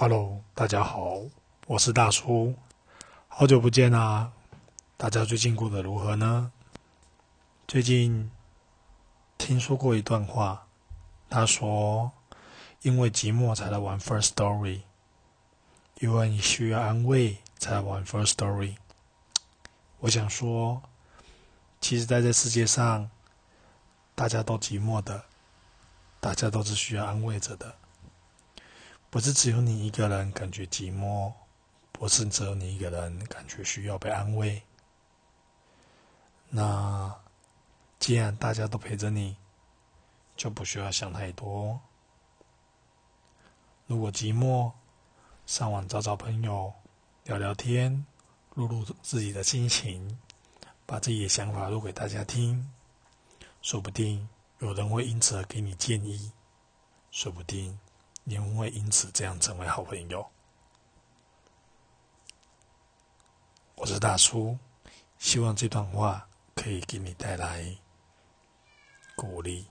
Hello，大家好，我是大叔，好久不见啦！大家最近过得如何呢？最近听说过一段话，他说：“因为寂寞才来玩 First Story，因为你需要安慰才来玩 First Story。”我想说，其实在这世界上，大家都寂寞的，大家都是需要安慰着的。不是只有你一个人感觉寂寞，不是只有你一个人感觉需要被安慰。那既然大家都陪着你，就不需要想太多。如果寂寞，上网找找朋友，聊聊天，录录自己的心情，把自己的想法录给大家听，说不定有人会因此而给你建议，说不定。你会因此这样成为好朋友。我是大叔，希望这段话可以给你带来鼓励。